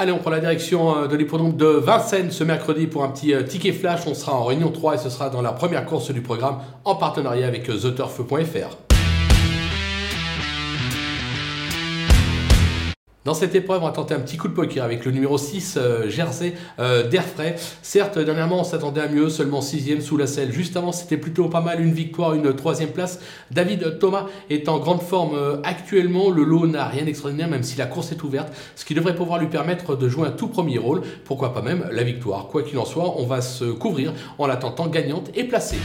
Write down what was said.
Allez, on prend la direction euh, de l'hippodrome de Vincennes ce mercredi pour un petit euh, ticket flash. On sera en réunion 3 et ce sera dans la première course du programme en partenariat avec euh, TheTurf.fr. Dans cette épreuve, on va tenter un petit coup de poker avec le numéro 6, euh, Jersey euh. Certes, dernièrement, on s'attendait à mieux, seulement 6 sous la selle. Juste avant, c'était plutôt pas mal, une victoire, une troisième place. David Thomas est en grande forme euh, actuellement. Le lot n'a rien d'extraordinaire, même si la course est ouverte, ce qui devrait pouvoir lui permettre de jouer un tout premier rôle. Pourquoi pas même la victoire. Quoi qu'il en soit, on va se couvrir en la tentant gagnante et placée.